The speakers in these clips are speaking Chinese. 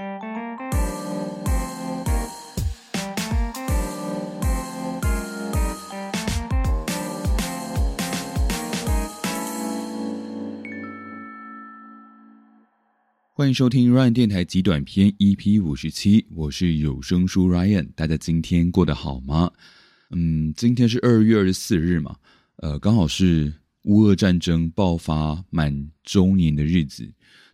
欢迎收听 Ryan 电台极短篇 EP 五十七，我是有声书 Ryan，大家今天过得好吗？嗯，今天是二月二十四日嘛，呃，刚好是乌俄战争爆发满周年的日子。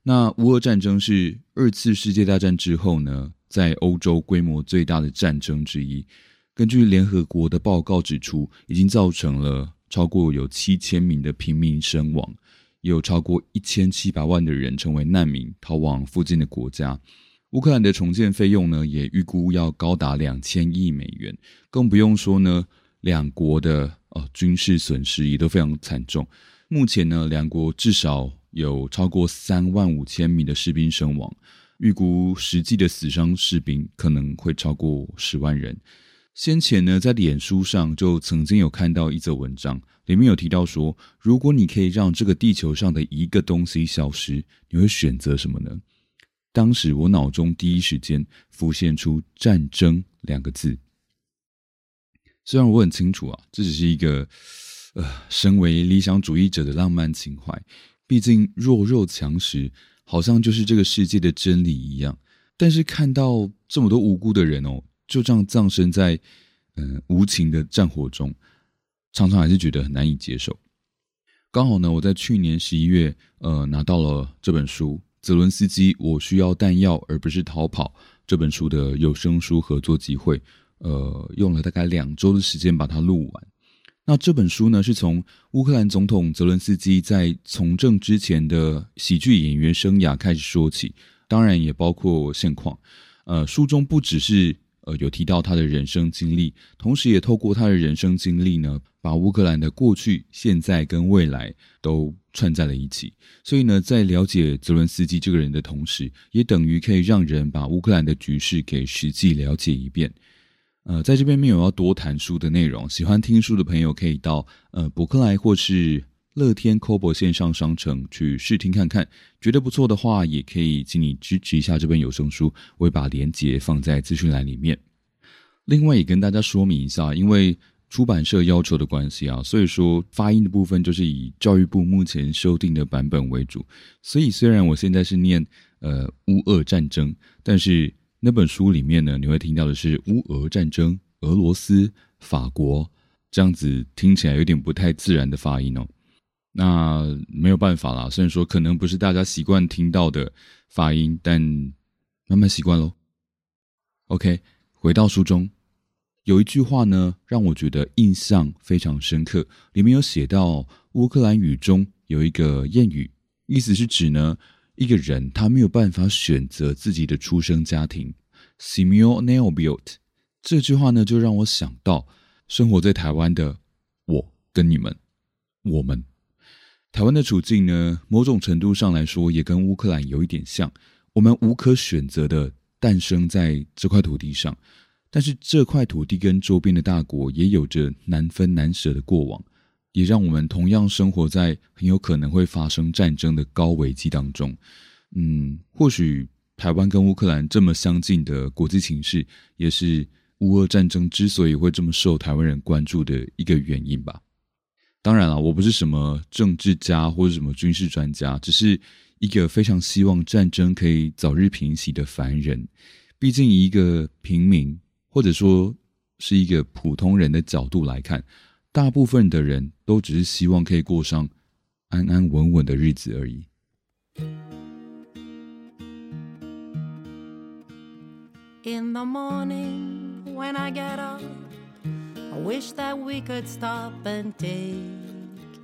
那乌俄战争是二次世界大战之后呢，在欧洲规模最大的战争之一。根据联合国的报告指出，已经造成了超过有七千名的平民身亡。也有超过一千七百万的人成为难民，逃往附近的国家。乌克兰的重建费用呢，也预估要高达两千亿美元。更不用说呢，两国的呃军事损失也都非常惨重。目前呢，两国至少有超过三万五千名的士兵身亡，预估实际的死伤士兵可能会超过十万人。先前呢，在脸书上就曾经有看到一则文章，里面有提到说，如果你可以让这个地球上的一个东西消失，你会选择什么呢？当时我脑中第一时间浮现出“战争”两个字。虽然我很清楚啊，这只是一个呃，身为理想主义者的浪漫情怀，毕竟弱肉强食好像就是这个世界的真理一样。但是看到这么多无辜的人哦。就这样葬身在嗯无情的战火中，常常还是觉得很难以接受。刚好呢，我在去年十一月呃拿到了这本书《泽伦斯基：我需要弹药而不是逃跑》这本书的有声书合作机会，呃，用了大概两周的时间把它录完。那这本书呢，是从乌克兰总统泽伦斯基在从政之前的喜剧演员生涯开始说起，当然也包括现况。呃，书中不只是呃，有提到他的人生经历，同时也透过他的人生经历呢，把乌克兰的过去、现在跟未来都串在了一起。所以呢，在了解泽伦斯基这个人的同时，也等于可以让人把乌克兰的局势给实际了解一遍。呃，在这边没有要多谈书的内容，喜欢听书的朋友可以到呃博客来或是。乐天 Kobo 线上商城去试听看看，觉得不错的话，也可以请你支持一下这本有声书，我会把链接放在资讯栏里面。另外也跟大家说明一下，因为出版社要求的关系啊，所以说发音的部分就是以教育部目前修订的版本为主。所以虽然我现在是念呃乌俄战争，但是那本书里面呢，你会听到的是乌俄战争、俄罗斯、法国这样子听起来有点不太自然的发音哦。那没有办法啦，虽然说可能不是大家习惯听到的发音，但慢慢习惯喽。OK，回到书中，有一句话呢，让我觉得印象非常深刻。里面有写到乌克兰语中有一个谚语，意思是指呢，一个人他没有办法选择自己的出生家庭。Simio Neobiot 这句话呢，就让我想到生活在台湾的我跟你们，我们。台湾的处境呢，某种程度上来说，也跟乌克兰有一点像。我们无可选择的诞生在这块土地上，但是这块土地跟周边的大国也有着难分难舍的过往，也让我们同样生活在很有可能会发生战争的高危机当中。嗯，或许台湾跟乌克兰这么相近的国际情势，也是乌俄战争之所以会这么受台湾人关注的一个原因吧。当然了，我不是什么政治家或者什么军事专家，只是一个非常希望战争可以早日平息的凡人。毕竟，一个平民或者说是一个普通人的角度来看，大部分的人都只是希望可以过上安安稳稳的日子而已。In the morning when I get up. I wish that we could stop and take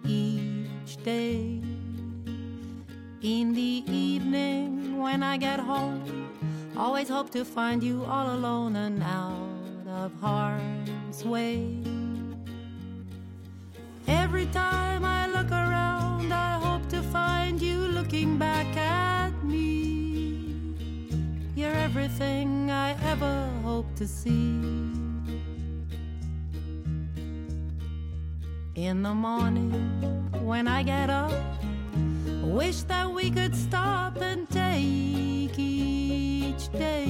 each day. In the evening when I get home, always hope to find you all alone and out of harm's way. Every time I look around, I hope to find you looking back at me. You're everything I ever hope to see. in the morning when I get up. Wish that we could stop and take each day.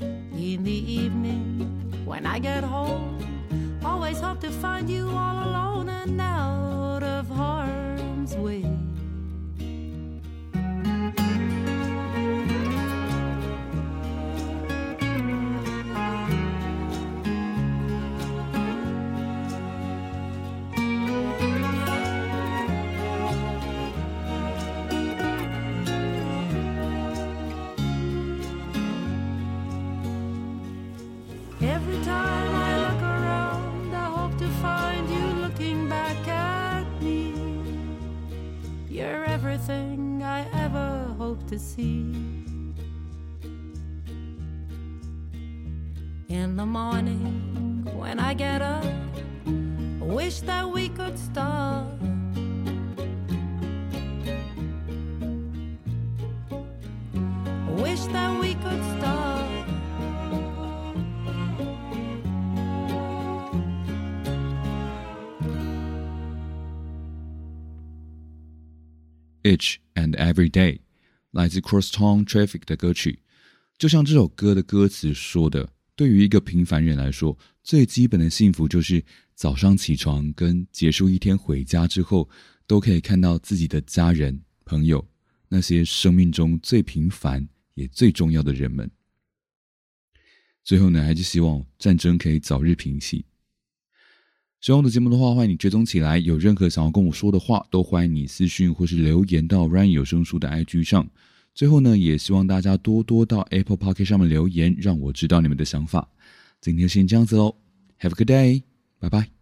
In the evening, when I get home, always hope to find you all alone and out see. In the morning, when I get up, I wish that we could stop. I wish that we could stop. Each and Every Day，来自 Crosstown Traffic 的歌曲。就像这首歌的歌词说的，对于一个平凡人来说，最基本的幸福就是早上起床跟结束一天回家之后，都可以看到自己的家人、朋友，那些生命中最平凡也最重要的人们。最后呢，还是希望战争可以早日平息。喜欢我的节目的话，欢迎你追踪起来。有任何想要跟我说的话，都欢迎你私讯或是留言到 Ryan 有声书的 IG 上。最后呢，也希望大家多多到 Apple p o c k e t 上面留言，让我知道你们的想法。今天先这样子喽，Have a good day，拜拜。